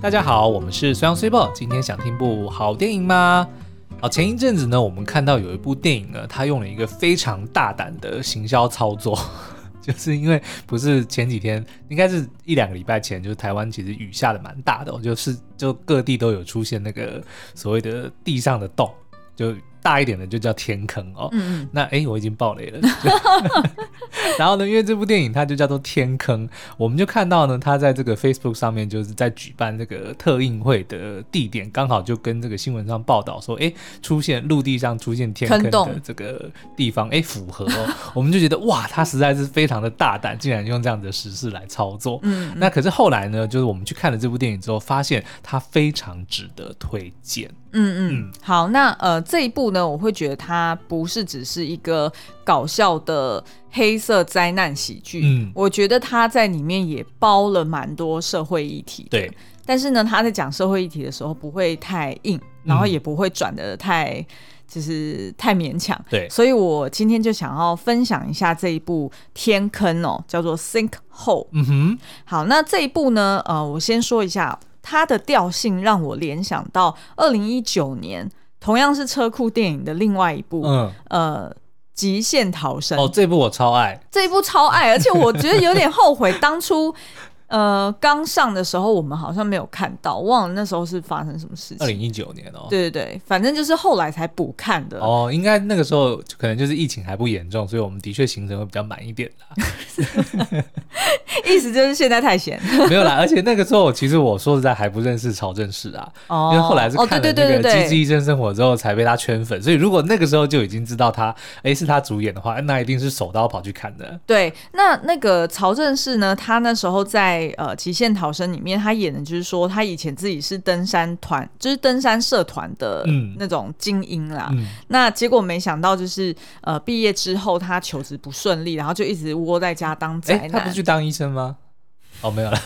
大家好，我们是虽阳虽报。今天想听部好电影吗？好，前一阵子呢，我们看到有一部电影呢，它用了一个非常大胆的行销操作，就是因为不是前几天，应该是一两个礼拜前，就是台湾其实雨下的蛮大的，就是就各地都有出现那个所谓的地上的洞，就。大一点的就叫天坑哦，嗯嗯，那哎、欸，我已经爆雷了。然后呢，因为这部电影它就叫做天坑，我们就看到呢，它在这个 Facebook 上面就是在举办这个特映会的地点，刚好就跟这个新闻上报道说，哎、欸，出现陆地上出现天坑的这个地方，哎、欸，符合哦。我们就觉得哇，它实在是非常的大胆，竟然用这样的实事来操作。嗯，那可是后来呢，就是我们去看了这部电影之后，发现它非常值得推荐。嗯嗯，好，那呃这一部呢，我会觉得它不是只是一个搞笑的黑色灾难喜剧，嗯，我觉得它在里面也包了蛮多社会议题，对。但是呢，他在讲社会议题的时候不会太硬，然后也不会转的太就是太勉强，对。所以我今天就想要分享一下这一部天坑哦，叫做 Sinkhole。嗯哼，好，那这一部呢，呃，我先说一下。它的调性让我联想到二零一九年同样是车库电影的另外一部，嗯，呃，极限逃生。哦，这部我超爱，这一部超爱，而且我觉得有点后悔当初。呃，刚上的时候我们好像没有看到，忘了那时候是发生什么事情。二零一九年哦，对对对，反正就是后来才补看的。哦，应该那个时候可能就是疫情还不严重，所以我们的确行程会比较满一点啦。意思就是现在太闲。没有啦，而且那个时候其实我说实在还不认识曹正奭啊，哦，因为后来是看了那个《机智医生生活》之后才被他圈粉，所以如果那个时候就已经知道他哎是他主演的话，那一定是手刀跑去看的。对，那那个曹正奭呢，他那时候在。在呃极限逃生里面，他演的就是说，他以前自己是登山团，就是登山社团的那种精英啦。嗯、那结果没想到，就是呃毕业之后，他求职不顺利，然后就一直窝在家当宅男。欸、他不是去当医生吗？哦，没有了。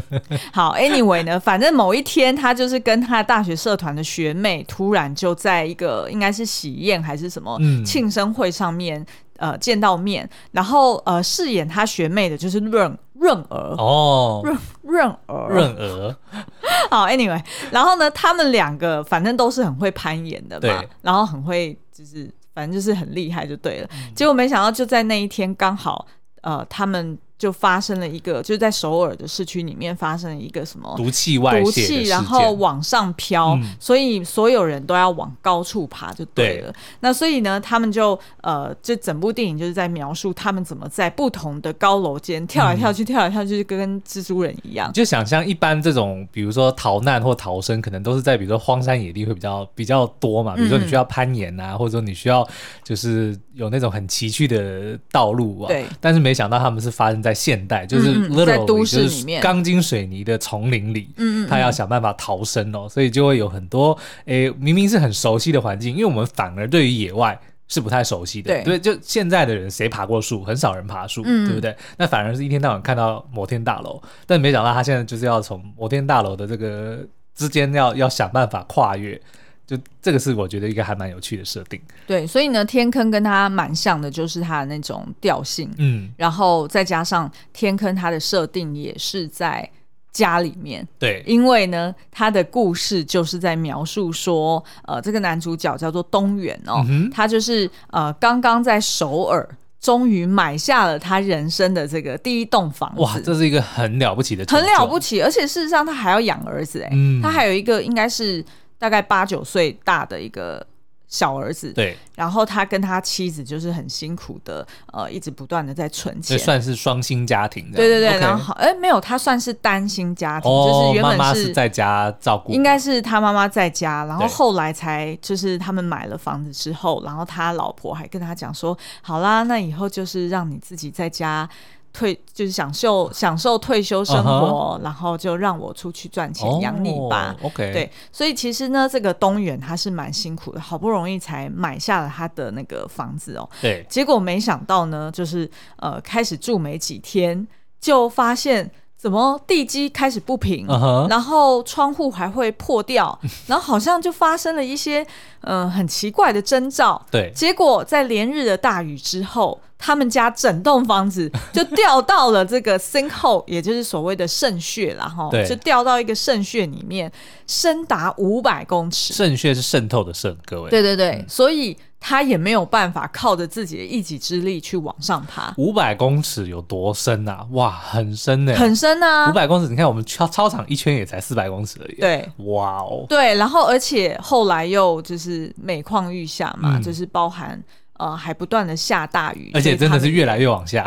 好，Anyway 呢，反正某一天，他就是跟他大学社团的学妹，突然就在一个应该是喜宴还是什么庆生会上面。呃，见到面，然后呃，饰演他学妹的就是润润儿哦，润润儿润儿。好，Anyway，然后呢，他们两个反正都是很会攀岩的嘛，然后很会就是反正就是很厉害就对了。嗯、结果没想到就在那一天刚好呃，他们。就发生了一个，就是在首尔的市区里面发生了一个什么毒气外泄，毒气然后往上飘，嗯、所以所有人都要往高处爬，就对了。对，那所以呢，他们就呃，这整部电影就是在描述他们怎么在不同的高楼间跳来跳去，嗯、跳来跳去，跟蜘蛛人一样。就想象一般这种，比如说逃难或逃生，可能都是在比如说荒山野地会比较比较多嘛。比如说你需要攀岩啊，嗯、或者说你需要就是有那种很崎岖的道路啊。对。但是没想到他们是发生在现代就是 literally, 在都市里面，钢筋水泥的丛林里，嗯，他要想办法逃生哦，所以就会有很多，诶、欸，明明是很熟悉的环境，因为我们反而对于野外是不太熟悉的，对，对，就现在的人谁爬过树，很少人爬树，嗯、对不对？那反而是一天到晚看到摩天大楼，但没想到他现在就是要从摩天大楼的这个之间要要想办法跨越。就这个是我觉得一个还蛮有趣的设定，对，所以呢，天坑跟它蛮像的，就是它的那种调性，嗯，然后再加上天坑它的设定也是在家里面，对，因为呢，他的故事就是在描述说，呃，这个男主角叫做东元哦，嗯、他就是呃刚刚在首尔终于买下了他人生的这个第一栋房子，哇，这是一个很了不起的，很了不起，而且事实上他还要养儿子哎，嗯、他还有一个应该是。大概八九岁大的一个小儿子，对，然后他跟他妻子就是很辛苦的，呃，一直不断的在存钱，算是双薪家庭，对对对.然后哎，没有，他算是单薪家庭，哦、就是原本是，妈妈是在家照顾，应该是他妈妈在家，然后后来才就是他们买了房子之后，然后他老婆还跟他讲说，好啦，那以后就是让你自己在家。退就是享受享受退休生活，uh huh. 然后就让我出去赚钱养你吧。Oh, OK，对，所以其实呢，这个东元他是蛮辛苦的，好不容易才买下了他的那个房子哦。对，结果没想到呢，就是呃开始住没几天，就发现怎么地基开始不平，uh huh. 然后窗户还会破掉，然后好像就发生了一些呃很奇怪的征兆。对，结果在连日的大雨之后。他们家整栋房子就掉到了这个 sinkhole，也就是所谓的渗穴了哈，就掉到一个渗穴里面，深达五百公尺。渗穴是渗透的渗，各位。对对对，嗯、所以他也没有办法靠着自己的一己之力去往上爬。五百公尺有多深啊？哇，很深呢，很深啊！五百公尺，你看我们操操场一圈也才四百公尺而已。对，哇哦。对，然后而且后来又就是每况愈下嘛，嗯、就是包含。呃，还不断的下大雨，而且真的是越来越往下。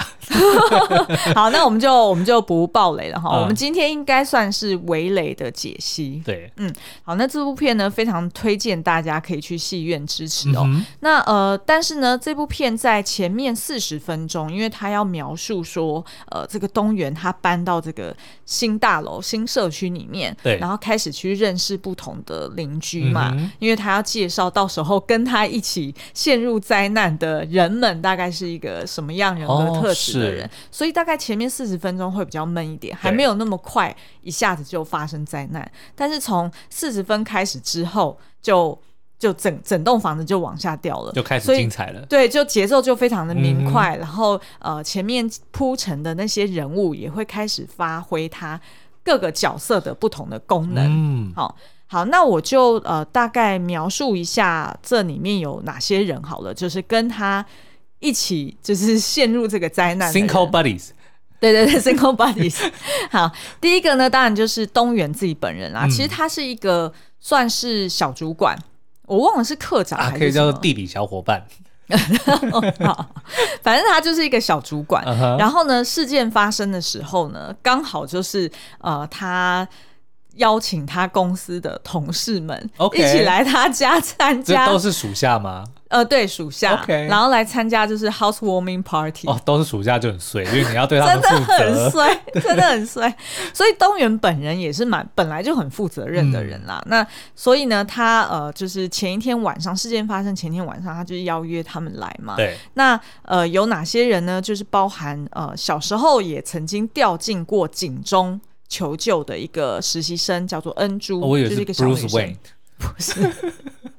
好，那我们就我们就不爆雷了哈。嗯、我们今天应该算是围雷的解析。对，嗯，好，那这部片呢，非常推荐大家可以去戏院支持哦。嗯、那呃，但是呢，这部片在前面四十分钟，因为他要描述说，呃，这个东元他搬到这个新大楼、新社区里面，对，然后开始去认识不同的邻居嘛，嗯、因为他要介绍到时候跟他一起陷入灾难。的人们大概是一个什么样人格特质的人？哦、所以大概前面四十分钟会比较闷一点，还没有那么快一下子就发生灾难。但是从四十分开始之后就，就就整整栋房子就往下掉了，就开始精彩了。对，就节奏就非常的明快，嗯、然后呃，前面铺陈的那些人物也会开始发挥他各个角色的不同的功能。嗯，好。好，那我就呃大概描述一下这里面有哪些人好了，就是跟他一起就是陷入这个灾难的。Sinkhole buddies，对对对，Sinkhole buddies。好，第一个呢，当然就是东元自己本人啦。嗯、其实他是一个算是小主管，我忘了是课长还是、啊、可以叫做地理小伙伴。好，反正他就是一个小主管。Uh huh. 然后呢，事件发生的时候呢，刚好就是呃他。邀请他公司的同事们一起来他家参加，这都是属下吗？呃，对，属下。然后来参加就是 housewarming party。哦，都是属下就很衰，因为你要对他。真的很衰，真的很衰。所以东元本人也是蛮本来就很负责任的人啦。嗯、那所以呢，他呃，就是前一天晚上事件发生前天晚上，他就邀约他们来嘛。对。那呃，有哪些人呢？就是包含呃，小时候也曾经掉进过井中。求救的一个实习生叫做恩珠，我以为是就是一个小女生。Wayne 不是，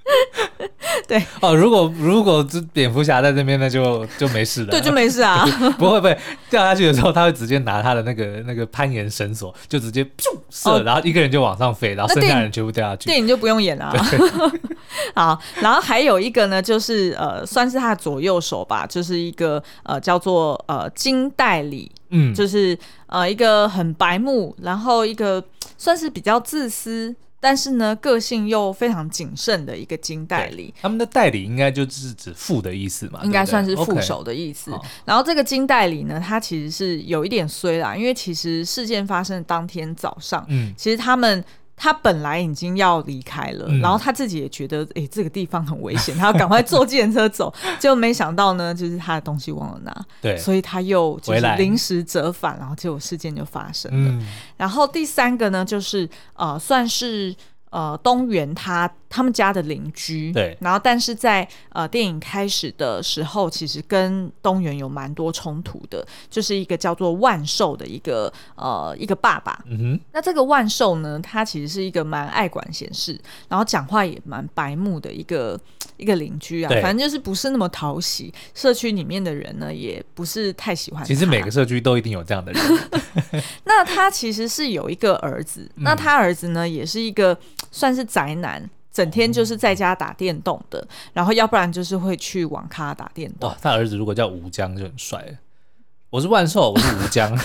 对。哦，如果如果这蝙蝠侠在这边，那就就没事了，对，就没事啊，不会不会掉下去的时候，他会直接拿他的那个那个攀岩绳索，就直接咻射，哦、然后一个人就往上飞，然后剩下人全部掉下去，电影就不用演了。啊。好，然后还有一个呢，就是呃，算是他的左右手吧，就是一个呃叫做呃金代理。嗯，就是呃一个很白目，然后一个算是比较自私，但是呢个性又非常谨慎的一个金代理。他们的代理应该就是指副的意思嘛，应该算是副手的意思。Okay. 然后这个金代理呢，他其实是有一点衰啦，因为其实事件发生的当天早上，嗯，其实他们。他本来已经要离开了，嗯、然后他自己也觉得，哎、欸，这个地方很危险，他要赶快坐计程车走。结果没想到呢，就是他的东西忘了拿，对，所以他又就是临时折返，然后结果事件就发生了。嗯、然后第三个呢，就是呃，算是。呃，东元他他们家的邻居，对，然后但是在呃电影开始的时候，其实跟东元有蛮多冲突的，就是一个叫做万寿的一个呃一个爸爸，嗯哼，那这个万寿呢，他其实是一个蛮爱管闲事，然后讲话也蛮白目的一个一个邻居啊，反正就是不是那么讨喜，社区里面的人呢也不是太喜欢。其实每个社区都一定有这样的人。那他其实是有一个儿子，嗯、那他儿子呢也是一个。算是宅男，整天就是在家打电动的，嗯、然后要不然就是会去网咖打电动。哇，他儿子如果叫吴江就很帅。我是万寿，我是吴江。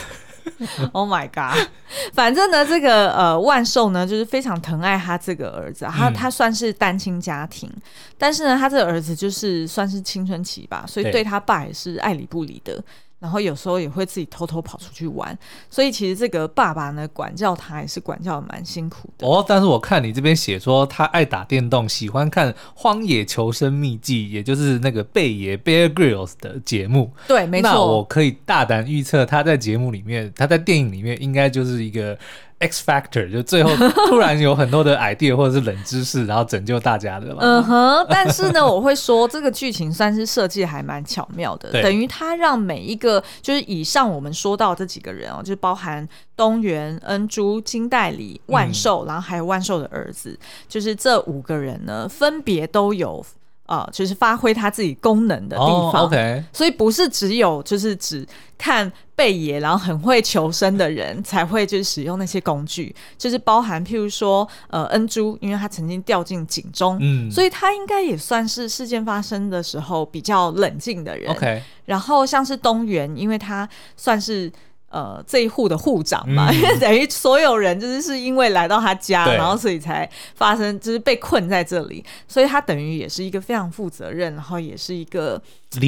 Oh my god！反正呢，这个呃万寿呢，就是非常疼爱他这个儿子，他他算是单亲家庭，嗯、但是呢，他这个儿子就是算是青春期吧，所以对他爸也是爱理不理的。然后有时候也会自己偷偷跑出去玩，所以其实这个爸爸呢，管教他也是管教的蛮辛苦的。哦，但是我看你这边写说他爱打电动，喜欢看《荒野求生秘籍》，也就是那个贝爷 Bear Grylls 的节目。对，没错。那我可以大胆预测，他在节目里面，他在电影里面应该就是一个。X Factor 就最后突然有很多的 idea 或者是冷知识，然后拯救大家的嘛。嗯哼，但是呢，我会说这个剧情算是设计还蛮巧妙的，等于他让每一个就是以上我们说到这几个人哦，就包含东元、恩珠、金代理、万寿，嗯、然后还有万寿的儿子，就是这五个人呢，分别都有。呃，就是发挥他自己功能的地方。Oh, OK，所以不是只有就是只看贝爷，然后很会求生的人才会就是使用那些工具，就是包含譬如说呃恩珠，因为他曾经掉进井中，嗯，所以他应该也算是事件发生的时候比较冷静的人。OK，然后像是东原，因为他算是。呃，这一户的户长嘛，嗯、因 为等于所有人就是是因为来到他家，然后所以才发生，就是被困在这里，所以他等于也是一个非常负责任，然后也是一个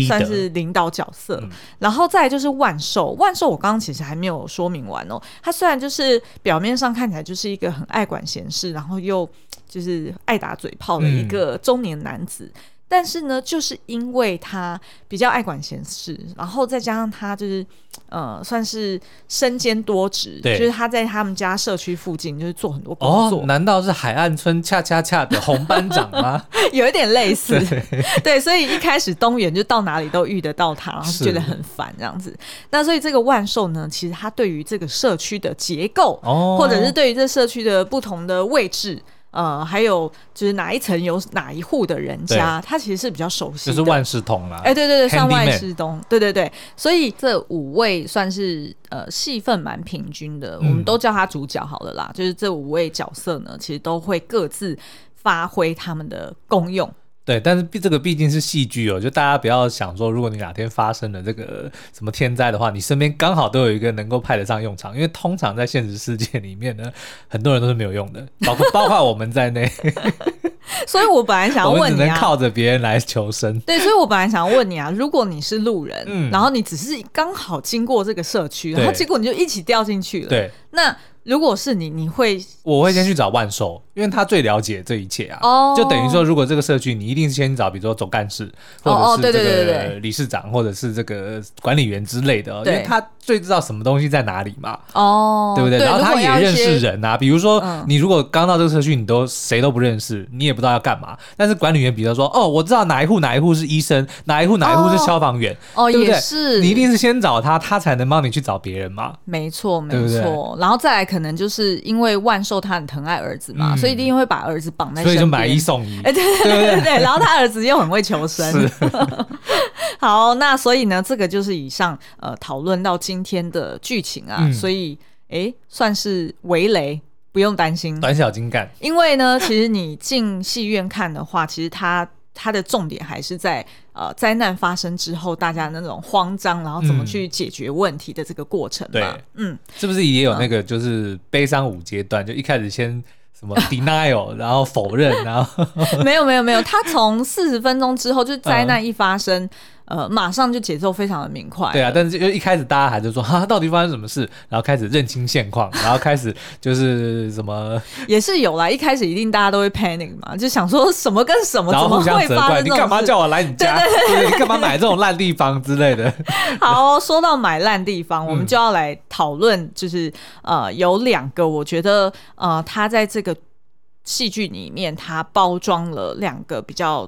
算是领导角色。嗯、然后再就是万寿，万寿我刚刚其实还没有说明完哦。他虽然就是表面上看起来就是一个很爱管闲事，然后又就是爱打嘴炮的一个中年男子。嗯但是呢，就是因为他比较爱管闲事，然后再加上他就是呃，算是身兼多职，对就是他在他们家社区附近就是做很多工作。哦，难道是海岸村恰恰恰的红班长吗？有一点类似，对，对，所以一开始东元就到哪里都遇得到他，然后觉得很烦这样子。那所以这个万寿呢，其实他对于这个社区的结构，哦，或者是对于这社区的不同的位置。呃，还有就是哪一层有哪一户的人家，他其实是比较熟悉的，就是万事通啦。哎，对对对，上万事通，对对对。所以这五位算是呃戏份蛮平均的，嗯、我们都叫他主角好了啦。就是这五位角色呢，其实都会各自发挥他们的功用。对，但是这个毕竟是戏剧哦，就大家不要想说，如果你哪天发生了这个什么天灾的话，你身边刚好都有一个能够派得上用场，因为通常在现实世界里面呢，很多人都是没有用的，包括包括我们在内。所以我本来想要问你、啊，只能靠着别人来求生。对，所以我本来想要问你啊，如果你是路人，嗯，然后你只是刚好经过这个社区，然后结果你就一起掉进去了，对，那。如果是你，你会？我会先去找万寿，因为他最了解这一切啊。哦。就等于说，如果这个社区，你一定是先找，比如说总干事，或者是这个理事长，或者是这个管理员之类的，因为他最知道什么东西在哪里嘛。哦。对不对？然后他也认识人啊，比如说你如果刚到这个社区，你都谁都不认识，你也不知道要干嘛。但是管理员，比如说，哦，我知道哪一户哪一户是医生，哪一户哪一户是消防员，哦，对不对？是。你一定是先找他，他才能帮你去找别人嘛。没错，没错。然后再来。可能就是因为万寿他很疼爱儿子嘛，嗯、所以一定会把儿子绑在身边，所以就买一送一。哎，对对对对对，然后他儿子又很会求生。是 好，那所以呢，这个就是以上呃讨论到今天的剧情啊，嗯、所以哎，算是围雷，不用担心，短小精干。因为呢，其实你进戏院看的话，其实他。它的重点还是在呃灾难发生之后，大家那种慌张，然后怎么去解决问题的这个过程嘛。对，嗯，是不是也有那个就是悲伤五阶段？嗯、就一开始先什么 denial，然后否认，然后 没有没有没有，他从四十分钟之后，就灾难一发生。嗯呃，马上就节奏非常的明快。对啊，但是就一开始大家还是说，哈，到底发生什么事？然后开始认清现况，然后开始就是什么，也是有啦。一开始一定大家都会 panic 嘛，就想说什么跟什么，然后互相责怪，你干嘛叫我来你家？对对对，你干嘛买这种烂地方之类的？好，说到买烂地方，我们就要来讨论，就是、嗯、呃，有两个，我觉得呃，他在这个戏剧里面，他包装了两个比较。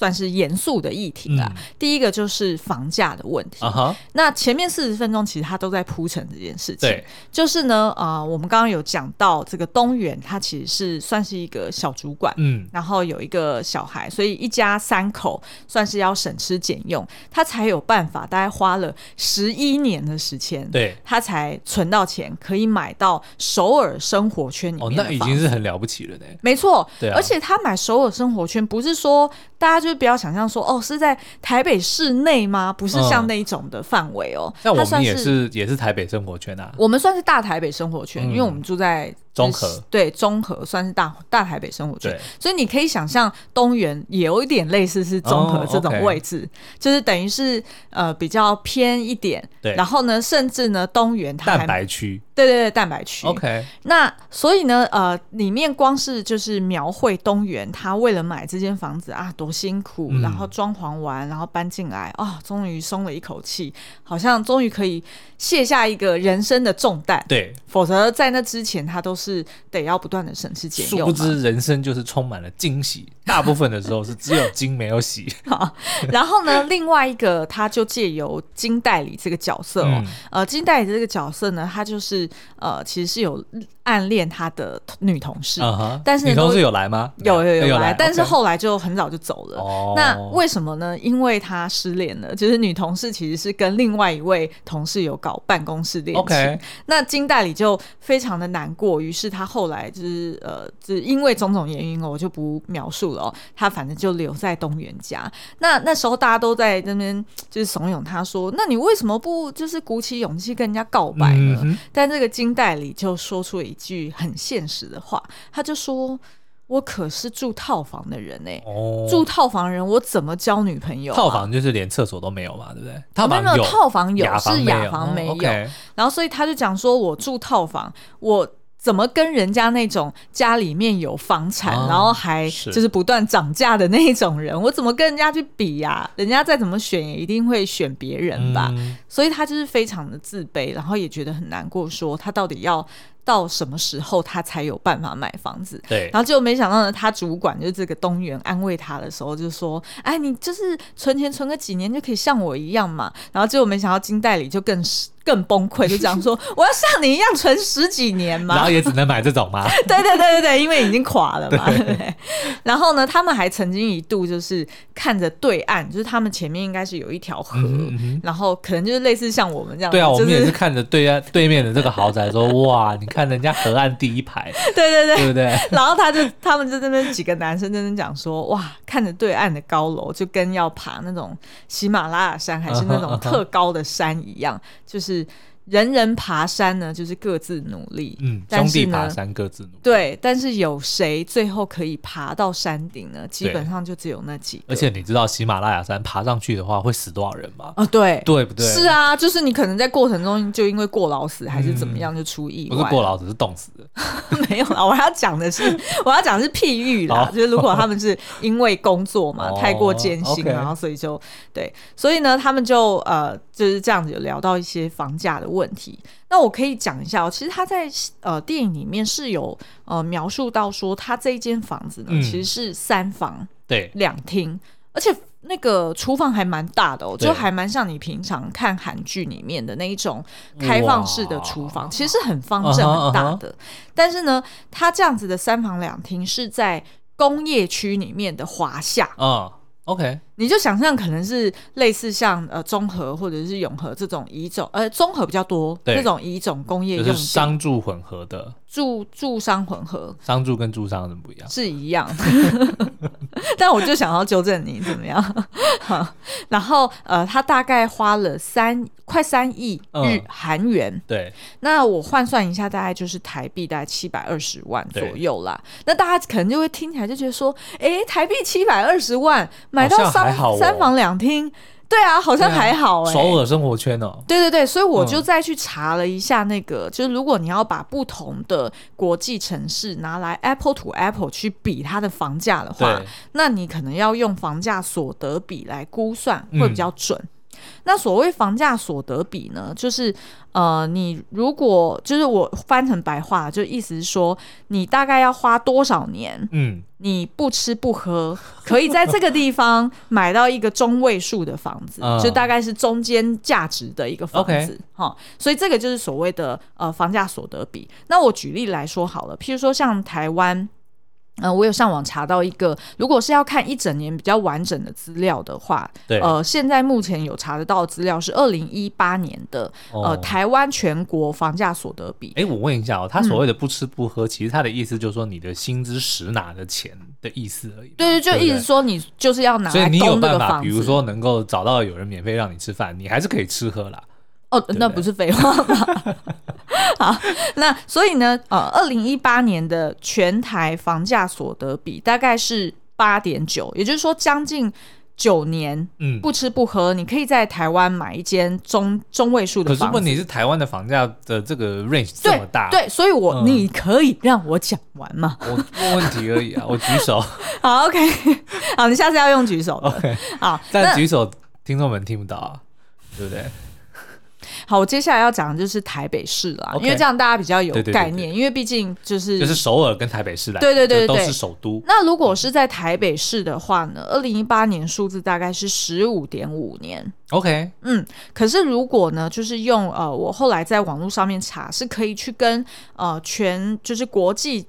算是严肃的议题啦。嗯、第一个就是房价的问题。Uh huh、那前面四十分钟其实他都在铺陈这件事情。对就是呢，呃，我们刚刚有讲到这个东元，他其实是算是一个小主管，嗯，然后有一个小孩，所以一家三口算是要省吃俭用，他才有办法，大概花了十一年的时间，对，他才存到钱，可以买到首尔生活圈。哦，那已经是很了不起了呢。没错，对啊，而且他买首尔生活圈不是说大家就。是不要想象说哦，是在台北市内吗？不是像那一种的范围哦。那、嗯、我们也是也是台北生活圈啊。我们算是大台北生活圈，嗯、因为我们住在。中和对，综合算是大大台北生活圈，所以你可以想象东园也有一点类似是综合这种位置，就是等于是呃比较偏一点，对，然后呢，甚至呢东园它蛋白区，对对对，蛋白区，OK，那所以呢呃里面光是就是描绘东园他为了买这间房子啊多辛苦，嗯、然后装潢完然后搬进来啊，终于松了一口气，好像终于可以卸下一个人生的重担，对，否则在那之前他都是。得要不断的省吃俭用。殊不知人生就是充满了惊喜，大部分的时候是只有金没有洗。好，然后呢，另外一个他就借由金代理这个角色哦，嗯、呃，金代理这个角色呢，他就是呃，其实是有暗恋他的女同事，但是女同事有来吗？有有有来，但是后来就很早就走了。哦、那为什么呢？因为他失恋了，就是女同事其实是跟另外一位同事有搞办公室恋情。那金代理就非常的难过，于是他后来就是呃，就是因为种种原因哦，我就不描述了哦。他反正就留在东元家。那那时候大家都在那边就是怂恿他说：“那你为什么不就是鼓起勇气跟人家告白呢？”嗯、但这个金代理就说出了一句很现实的话，他就说。我可是住套房的人哎，哦、住套房人我怎么交女朋友、啊？套房就是连厕所都没有嘛，对不对？套房有，没有套房有，房是雅房没有。哦 okay、然后所以他就讲说，我住套房，我怎么跟人家那种家里面有房产，哦、然后还就是不断涨价的那种人，我怎么跟人家去比呀、啊？人家再怎么选，也一定会选别人吧。嗯、所以他就是非常的自卑，然后也觉得很难过，说他到底要。到什么时候他才有办法买房子？对，然后结果没想到呢，他主管就是这个东元安慰他的时候就说：“哎，你就是存钱存个几年就可以像我一样嘛。”然后结果没想到金代理就更。更崩溃，就讲说我要像你一样存十几年嘛，然后也只能买这种嘛？对对对对对，因为已经垮了嘛。对 然后呢，他们还曾经一度就是看着对岸，就是他们前面应该是有一条河，嗯嗯，然后可能就是类似像我们这样。对啊，就是、我们也是看着对岸对面的这个豪宅说，说哇，你看人家 河岸第一排，对对对，对不对？然后他就他们就那边几个男生在那讲说，哇，看着对岸的高楼，就跟要爬那种喜马拉雅山还是那种特高的山一样，就是。人人爬山呢，就是各自努力。嗯，兄弟爬山各自努力。对，但是有谁最后可以爬到山顶呢？基本上就只有那几个。而且你知道喜马拉雅山爬上去的话会死多少人吗？啊、哦，对，对不对？是啊，就是你可能在过程中就因为过劳死还是怎么样就出意外。不是过劳死，是冻死的。没有啦，我要讲的是，我要讲的是譬喻啦，好就是如果他们是因为工作嘛，太过艰辛，哦 okay、然后所以就对，所以呢，他们就呃就是这样子有聊到一些房价的问题。问题，那我可以讲一下哦。其实他在呃电影里面是有呃描述到说，他这一间房子呢，嗯、其实是三房对两厅，而且那个厨房还蛮大的哦，对就还蛮像你平常看韩剧里面的那一种开放式的厨房，其实是很方正很大的。Uh huh, uh huh. 但是呢，他这样子的三房两厅是在工业区里面的华夏啊。Uh. OK，你就想象可能是类似像呃中和或者是永和这种乙种，呃中和比较多这种乙种工业用地，就是商住混合的。住住商混合，商住跟住商怎么不一样？是一样，但我就想要纠正你怎么样？好，然后呃，他大概花了三快三亿日韩元，嗯，对，那我换算一下，大概就是台币大概七百二十万左右啦。那大家可能就会听起来就觉得说，哎，台币七百二十万买到三，哦，三房两厅。对啊，好像还好哎、欸。首尔生活圈哦。对对对，所以我就再去查了一下那个，嗯、就是如果你要把不同的国际城市拿来 Apple to Apple 去比它的房价的话，那你可能要用房价所得比来估算会比较准。嗯那所谓房价所得比呢，就是呃，你如果就是我翻成白话，就意思是说，你大概要花多少年，嗯，你不吃不喝，可以在这个地方买到一个中位数的房子，就大概是中间价值的一个房子，哈所以这个就是所谓的呃房价所得比。那我举例来说好了，譬如说像台湾。嗯、呃，我有上网查到一个，如果是要看一整年比较完整的资料的话，对，呃，现在目前有查得到的资料是二零一八年的，哦、呃，台湾全国房价所得比。哎，我问一下哦，他所谓的不吃不喝，嗯、其实他的意思就是说你的薪资实拿的钱的意思而已。对对，就意思说你就是要拿所以你有办法。比如说能够找到有人免费让你吃饭，你还是可以吃喝啦。哦，那不是废话吗？好，那所以呢，呃，二零一八年的全台房价所得比大概是八点九，也就是说将近九年，嗯，不吃不喝，你可以在台湾买一间中中位数的房子。可是问题是，台湾的房价的这个 range 这么大，对，对，所以我、嗯、你可以让我讲完吗？我问问题而已啊，我举手。好，OK，好，你下次要用举手。OK，好，但举手听众们听不到啊，对不对？好，我接下来要讲的就是台北市啦，okay, 因为这样大家比较有概念，对对对对，因为毕竟就是就是首尔跟台北市来，对对对，对，对都是首都。那如果是在台北市的话呢，二零一八年数字大概是十五点五年。OK，嗯，可是如果呢，就是用呃，我后来在网络上面查，是可以去跟呃全就是国际。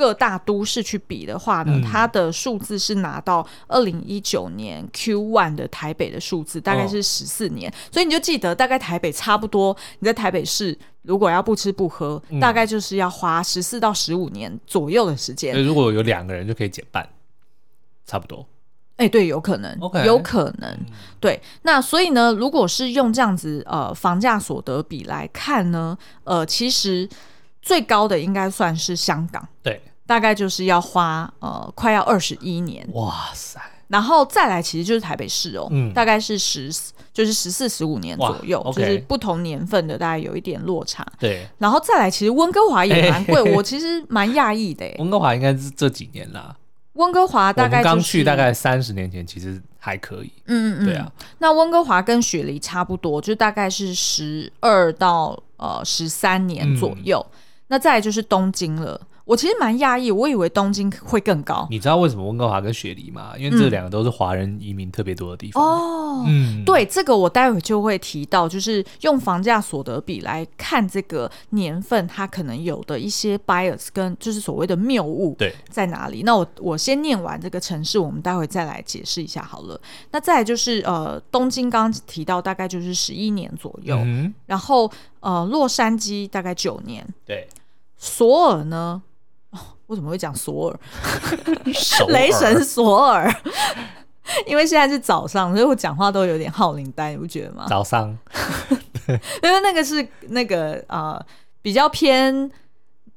各大都市去比的话呢，嗯、它的数字是拿到二零一九年 Q one 的台北的数字，大概是十四年，哦，所以你就记得大概台北差不多，你在台北市如果要不吃不喝，嗯、大概就是要花十四到十五年左右的时间。如果有两个人就可以减半，差不多。哎，对，有可能有可能，嗯，对。那所以呢，如果是用这样子呃房价所得比来看呢，呃，其实最高的应该算是香港，对。大概就是要花呃快要二十一年，哇塞！然后再来其实就是台北市哦，嗯，大概是十就是十四十五年左右，就是不同年份的大概有一点落差。对，然后再来其实温哥华也蛮贵，欸，我其实蛮讶异的。温哥华应该是这几年啦，温哥华大概刚，就是，去大概三十年前，其实还可以。嗯嗯嗯，对啊。那温哥华跟雪梨差不多，就大概是十二到呃十三年左右，嗯。那再来就是东京了。我其实蛮讶异，我以为东京会更高。你知道为什么温哥华跟雪梨吗？因为这两个都是华人移民特别多的地方。哦，嗯，对，这个我待会就会提到，就是用房价所得比来看这个年份，它可能有的一些 bias 跟就是所谓的谬误对在哪里？那我我先念完这个城市，我们待会再来解释一下好了。那再来就是呃，东京刚刚提到大概就是十一年左右，嗯，然后呃，洛杉矶大概九年，对，索尔呢？为什么会讲索尔？雷神索尔，因为现在是早上，所以我讲话都有点号铃带，你不觉得吗？早上，因为那个是那个呃比较偏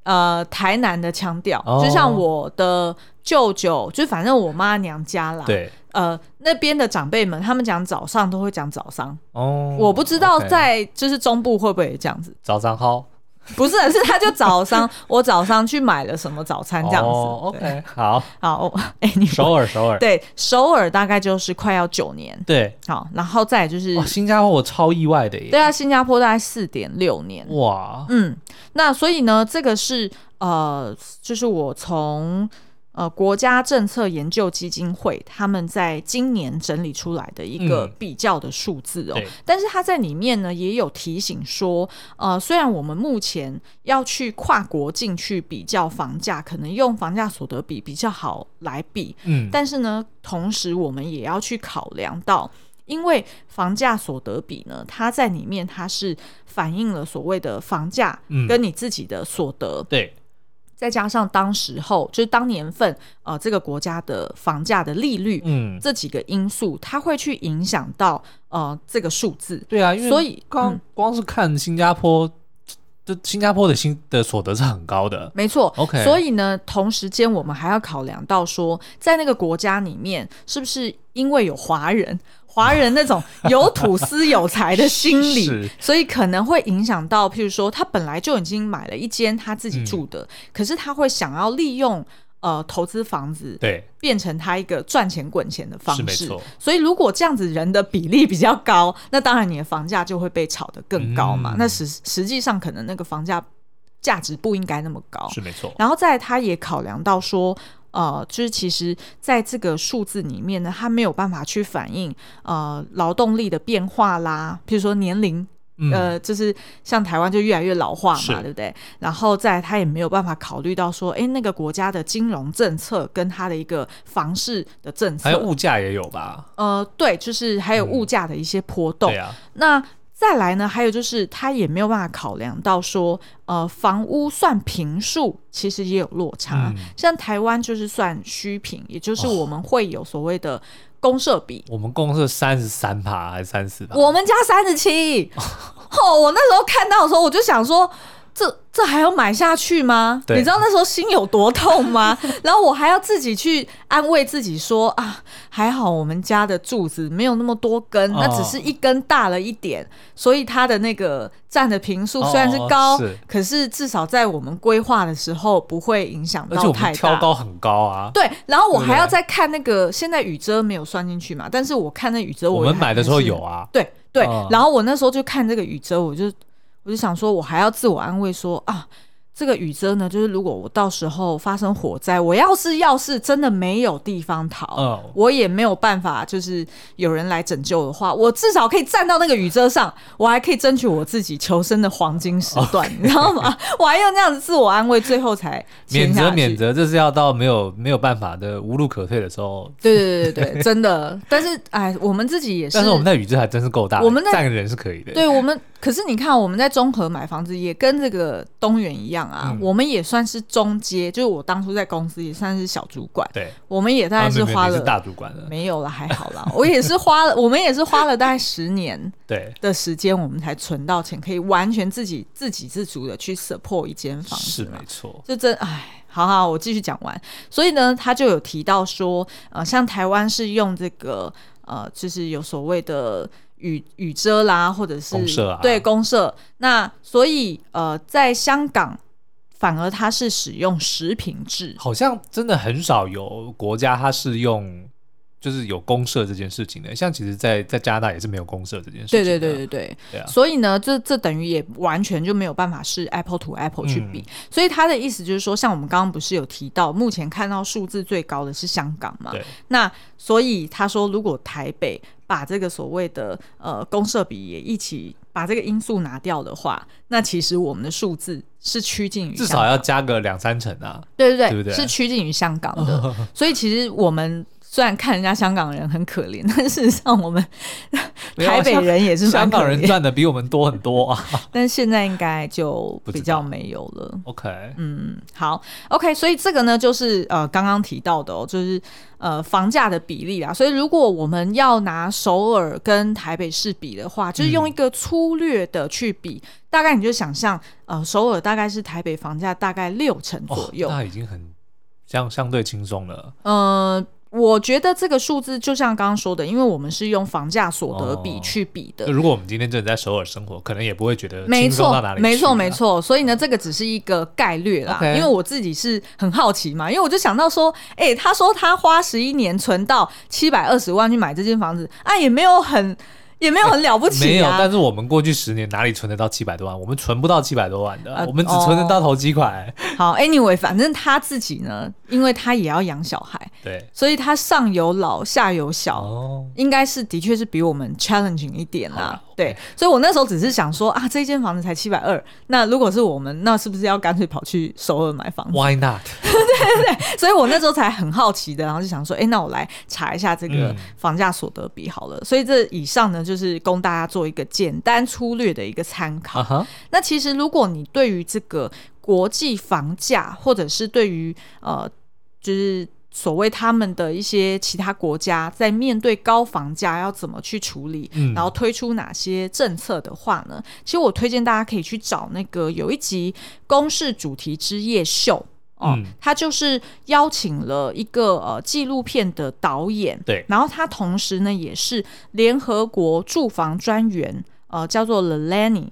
呃台南的腔调，哦，就像我的舅舅，就反正我妈娘家啦，对，呃那边的长辈们，他们讲早上都会讲早上。哦，我不知道在就是中部会不会这样子，早上好。不是，是他就早上，我早上去买了什么早餐这样子。哦，OK，好，好，哎，你首尔，首尔，对，首尔大概就是快要九年。对，好，然后再就是新加坡，我超意外的耶。对啊，新加坡大概四点六年。哇，嗯，那所以呢，这个是呃，就是我从。呃，国家政策研究基金会他们在今年整理出来的一个比较的数字哦，嗯、但是他在里面呢也有提醒说，呃，虽然我们目前要去跨国境去比较房价，可能用房价所得比比较好来比，嗯，但是呢，同时我们也要去考量到，因为房价所得比呢，它在里面它是反映了所谓的房价跟你自己的所得，嗯、对。再加上当时候就是当年份，呃，这个国家的房价的利率，嗯，这几个因素，它会去影响到呃这个数字。对啊，因为所以光光是看新加坡，这新加坡的新的所得是很高的，没错。OK，所以呢，同时间我们还要考量到说，在那个国家里面，是不是因为有华人？华人那种有土司有财的心理，所以可能会影响到，譬如说他本来就已经买了一间他自己住的，嗯、可是他会想要利用呃投资房子，对，变成他一个赚钱滚钱的方式。所以如果这样子人的比例比较高，那当然你的房价就会被炒得更高嘛。嗯、那实实际上可能那个房价价值不应该那么高，是没错。然后再他也考量到说。呃，就是其实在这个数字里面呢，它没有办法去反映呃劳动力的变化啦，譬如说年龄，嗯、呃，就是像台湾就越来越老化嘛，对不对？然后再来它也没有办法考虑到说，哎，那个国家的金融政策跟他的一个房市的政策，还有物价也有吧？呃，对，就是还有物价的一些波动。嗯、对啊，那。再来呢，还有就是他也没有办法考量到说，呃，房屋算平数其实也有落差。嗯、像台湾就是算虚平，也就是我们会有所谓的公社比。我们公社三十三趴还是三十四趴？我们家三十七。哦，我那时候看到的时候，我就想说。这这还要买下去吗？你知道那时候心有多痛吗？然后我还要自己去安慰自己说啊，还好我们家的柱子没有那么多根，那、哦、只是一根大了一点，所以它的那个占的平数虽然是高，哦、是可是至少在我们规划的时候不会影响到太高很高啊。对，然后我还要再看那个，现在雨遮没有算进去嘛？但是我看那雨遮我，我们买的时候有啊。对。对，哦、然后我那时候就看这个雨遮，我就我就想说，我还要自我安慰说啊。这个雨遮呢，就是如果我到时候发生火灾，我要是要是真的没有地方逃，oh. 我也没有办法，就是有人来拯救的话，我至少可以站到那个雨遮上，我还可以争取我自己求生的黄金时段你知道吗？我还要这样子自我安慰，最后才免责免责，这是要到没有没有办法的无路可退的时候。对对对对对，真的。但是哎，我们自己也是，但是我们那雨遮还真是够大，我们站个人是可以的。对我们。可是你看，我们在中和买房子也跟这个东元一样啊，嗯、我们也算是中阶，就是我当初在公司也算是小主管。对，我们也大概是花了、大主管了，没有了，还好啦。我也是花了，我们也是花了大概十年对的时间，我们才存到钱，可以完全自己自给自足的去 support 一间房子。是没错，就真哎，好好，我继续讲完。所以呢，他就有提到说，呃，像台湾是用这个呃，就是有所谓的。雨雨遮啦，或者是公设啊，对公社，那所以呃，在香港反而它是使用食品制，好像真的很少有国家它是用。就是有公社这件事情的，像其实在，在在加拿大也是没有公社这件事情。对对对对对，对啊。所以呢，这这等于也完全就没有办法是 Apple to Apple 去比。嗯、所以他的意思就是说，像我们刚刚不是有提到，目前看到数字最高的是香港嘛？对。那所以他说，如果台北把这个所谓的呃公社比也一起把这个因素拿掉的话，那其实我们的数字是趋近于至少要加个两三成啊。对对对，对对？是趋近于香港的。所以其实我们。虽然看人家香港人很可怜，但事实上我们 台北人也是香港人赚的比我们多很多啊。但现在应该就比较没有了。OK，嗯，好，OK，所以这个呢，就是呃刚刚提到的哦，就是呃房价的比例啦。所以如果我们要拿首尔跟台北市比的话，就是用一个粗略的去比，嗯、大概你就想象呃首尔大概是台北房价大概六成左右，那已经很相相对轻松了。呃。我觉得这个数字就像刚刚说的，因为我们是用房价所得比去比的。哦、如果我们今天真的在首尔生活，可能也不会觉得轻松到哪里去。没错，没错。所以呢，这个只是一个概率啦。因为我自己是很好奇嘛，因为我就想到说，哎、欸，他说他花十一年存到七百二十万去买这间房子，啊，也没有很。也没有很了不起、啊，没有。但是我们过去十年哪里存得到七百多万？我们存不到七百多万的，呃、我们只存得到头期款、欸。好，Anyway，反正他自己呢，因为他也要养小孩，对，所以他上有老下有小，哦、应该是的确是比我们 challenging 一点啦。对，所以我那时候只是想说啊，这间房子才七百二，那如果是我们，那是不是要干脆跑去首尔买房子？Why not？对对对，所以我那时候才很好奇的，然后就想说，哎，那我来查一下这个房价所得比好了。嗯、所以这以上呢，就是供大家做一个简单粗略的一个参考。Uh huh、那其实如果你对于这个国际房价，或者是对于呃，就是。所谓他们的一些其他国家在面对高房价要怎么去处理，嗯、然后推出哪些政策的话呢？其实我推荐大家可以去找那个有一集《公式主题之夜秀》哦，嗯、他就是邀请了一个呃纪录片的导演，对，然后他同时呢也是联合国住房专员，呃，叫做 Lelani。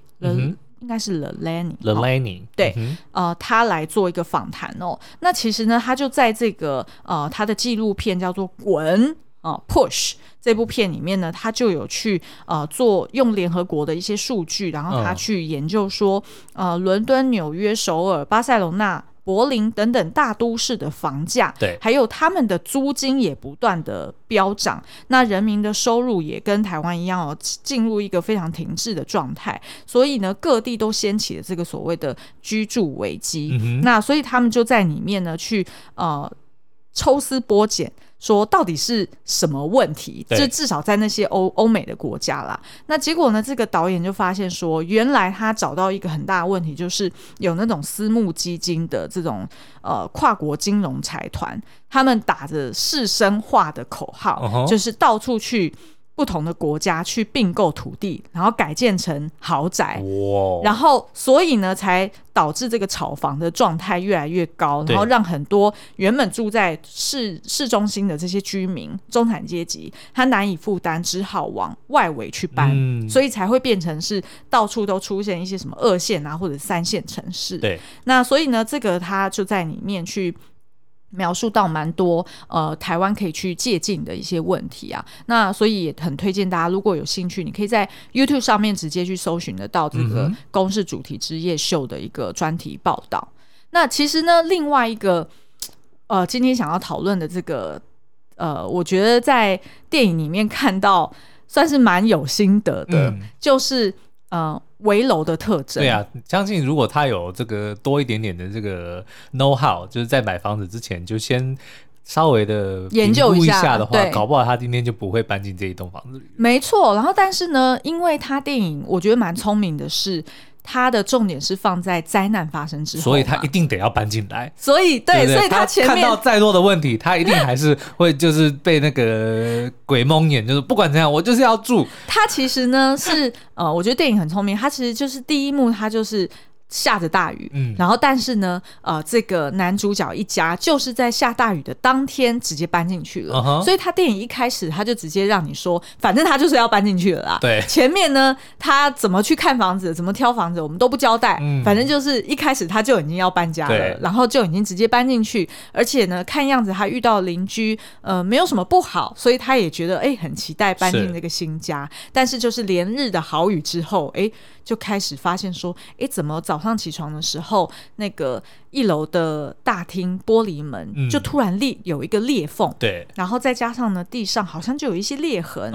应该是 Lelani，Lelani，对，嗯、呃，他来做一个访谈哦。那其实呢，他就在这个呃他的纪录片叫做《滚》啊、呃、，Push 这部片里面呢，他就有去呃做用联合国的一些数据，然后他去研究说，呃，伦敦、纽约、首尔、巴塞隆纳。柏林等等大都市的房价，对，还有他们的租金也不断的飙涨，那人民的收入也跟台湾一样哦，进入一个非常停滞的状态，所以呢，各地都掀起了这个所谓的居住危机。嗯、那所以他们就在里面呢，去呃抽丝剥茧。说到底是什么问题？对就至少在那些欧欧美的国家啦。那结果呢？这个导演就发现说，原来他找到一个很大的问题，就是有那种私募基金的这种呃跨国金融财团，他们打着士绅化的口号，uh huh. 就是到处去。不同的国家去并购土地，然后改建成豪宅，哇然后所以呢，才导致这个炒房的状态越来越高，对然后让很多原本住在市市中心的这些居民、中产阶级，他难以负担，只好往外围去搬，嗯、所以才会变成是到处都出现一些什么二线啊或者三线城市。对，那所以呢，这个他就在里面去。描述到蛮多呃台湾可以去借鉴的一些问题啊，那所以也很推荐大家，如果有兴趣，你可以在 YouTube 上面直接去搜寻得到这个公式主题之夜秀的一个专题报道。嗯、那其实呢，另外一个呃今天想要讨论的这个呃，我觉得在电影里面看到算是蛮有心得的，嗯、就是呃。围楼的特征，对啊，相信如果他有这个多一点点的这个 know how，就是在买房子之前就先稍微的研究一下的话，搞不好他今天就不会搬进这一栋房子里。没错，然后但是呢，因为他电影我觉得蛮聪明的是。他的重点是放在灾难发生之后，所以他一定得要搬进来。所以对，对对，所以他前面看到再多的问题，他一定还是会就是被那个鬼蒙眼，就是不管怎样，我就是要住。他其实呢是呃，我觉得电影很聪明，他其实就是第一幕，他就是。下着大雨，嗯，然后但是呢，呃，这个男主角一家就是在下大雨的当天直接搬进去了，uh huh、所以他电影一开始他就直接让你说，反正他就是要搬进去了啦。对，前面呢，他怎么去看房子，怎么挑房子，我们都不交代，嗯，反正就是一开始他就已经要搬家了，然后就已经直接搬进去，而且呢，看样子他遇到邻居，呃，没有什么不好，所以他也觉得哎，很期待搬进这个新家，是但是就是连日的好雨之后，哎。就开始发现说，哎，怎么早上起床的时候，那个一楼的大厅玻璃门就突然裂有一个裂缝，对，然后再加上呢，地上好像就有一些裂痕，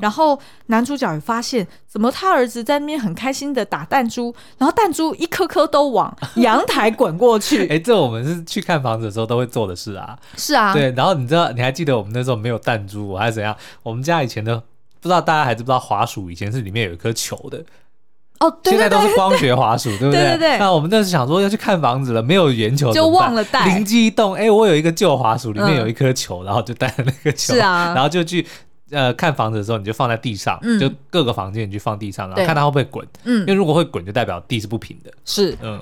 然后男主角也发现，怎么他儿子在那边很开心的打弹珠，然后弹珠一颗颗都往阳台滚过去，哎，这我们是去看房子的时候都会做的事啊，是啊，对，然后你知道你还记得我们那时候没有弹珠还是怎样？我们家以前的不知道大家还知不知道滑鼠以前是里面有一颗球的。哦，对对对，现在都是光学滑鼠，对不对？对对对。那我们那时想说要去看房子了，没有圆球，就忘了带。灵机一动，哎，我有一个旧滑鼠，里面有一颗球，嗯、然后就带了那个球。是啊。然后就去呃看房子的时候，你就放在地上，嗯、就各个房间你去放地上，然后看它会不会滚。嗯。因为如果会滚，就代表地是不平的。是。嗯。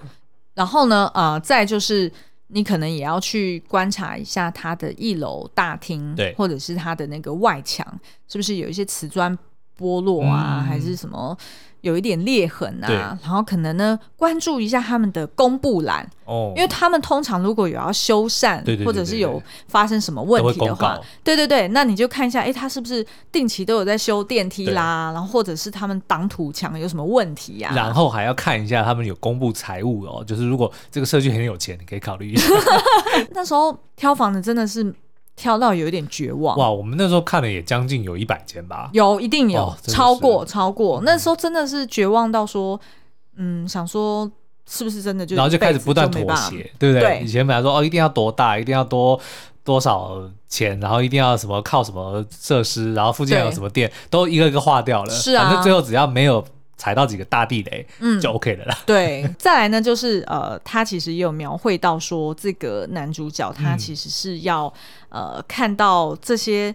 然后呢，呃，再就是你可能也要去观察一下它的一楼大厅，对，或者是它的那个外墙是不是有一些瓷砖剥落啊，嗯、还是什么？有一点裂痕啊，然后可能呢，关注一下他们的公布栏哦，因为他们通常如果有要修缮，或者是有发生什么问题的话，对对对，那你就看一下，哎，他是不是定期都有在修电梯啦，然后或者是他们挡土墙有什么问题呀、啊？然后还要看一下他们有公布财务哦，就是如果这个社区很有钱，你可以考虑一下。那时候挑房子真的是。挑到有一点绝望哇！我们那时候看了也将近有一百间吧，有一定有、哦、超过超过。那时候真的是绝望到说，嗯，想说是不是真的就，然后就开始不断妥协，对不对？对以前本来说哦，一定要多大，一定要多多少钱，然后一定要什么靠什么设施，然后附近有什么店，都一个一个划掉了。是啊，反正最后只要没有。踩到几个大地雷，嗯，就 OK 了啦。对，再来呢，就是呃，他其实也有描绘到说，这个男主角他其实是要、嗯、呃看到这些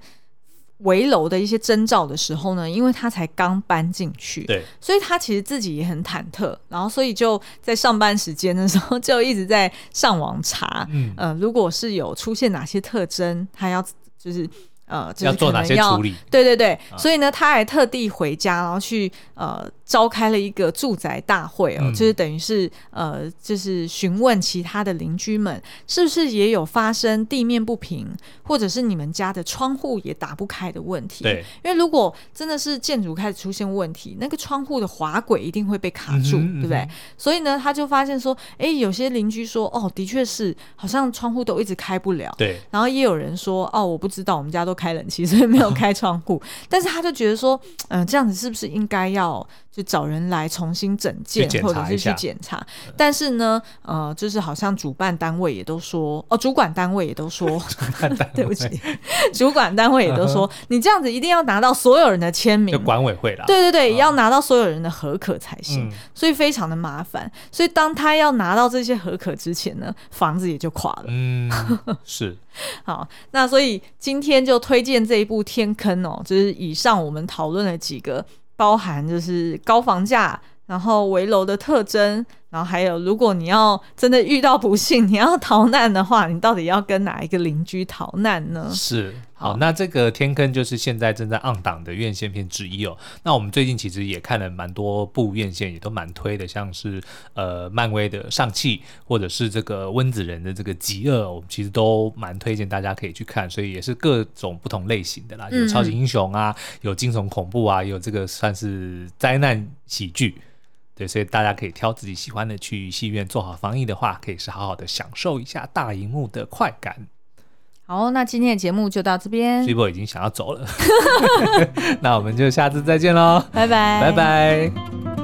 围楼的一些征兆的时候呢，因为他才刚搬进去，对，所以他其实自己也很忐忑，然后所以就在上班时间的时候就一直在上网查，嗯、呃，如果是有出现哪些特征，他要就是。呃，就是、要，要做哪些处理？对对对，嗯、所以呢，他还特地回家，然后去呃召开了一个住宅大会哦，嗯、就是等于是呃，就是询问其他的邻居们，是不是也有发生地面不平，或者是你们家的窗户也打不开的问题？对，因为如果真的是建筑开始出现问题，那个窗户的滑轨一定会被卡住，嗯、对不对？嗯、所以呢，他就发现说，哎，有些邻居说，哦，的确是，好像窗户都一直开不了。对，然后也有人说，哦，我不知道，我们家都开。开冷气，所以没有开窗户。但是他就觉得说，嗯、呃，这样子是不是应该要就找人来重新整建，或者是去检查？嗯、但是呢，呃，就是好像主办单位也都说，哦，主管单位也都说，对不起，主管单位也都说，你这样子一定要拿到所有人的签名，就管委会啦。对对对，嗯、要拿到所有人的合可才行，嗯、所以非常的麻烦。所以当他要拿到这些合可之前呢，房子也就垮了。嗯，是。好，那所以今天就推荐这一部《天坑》哦，就是以上我们讨论了几个，包含就是高房价，然后围楼的特征，然后还有如果你要真的遇到不幸，你要逃难的话，你到底要跟哪一个邻居逃难呢？是。好，那这个天坑就是现在正在 on 档的院线片之一哦。那我们最近其实也看了蛮多部院线，也都蛮推的，像是呃漫威的上汽，或者是这个温子仁的这个极恶，我们其实都蛮推荐大家可以去看。所以也是各种不同类型的啦，有超级英雄啊，有惊悚恐怖啊，有这个算是灾难喜剧。对，所以大家可以挑自己喜欢的去戏院，做好防疫的话，可以是好好的享受一下大荧幕的快感。好，那今天的节目就到这边。Cibo 已经想要走了，那我们就下次再见喽，拜拜，拜拜。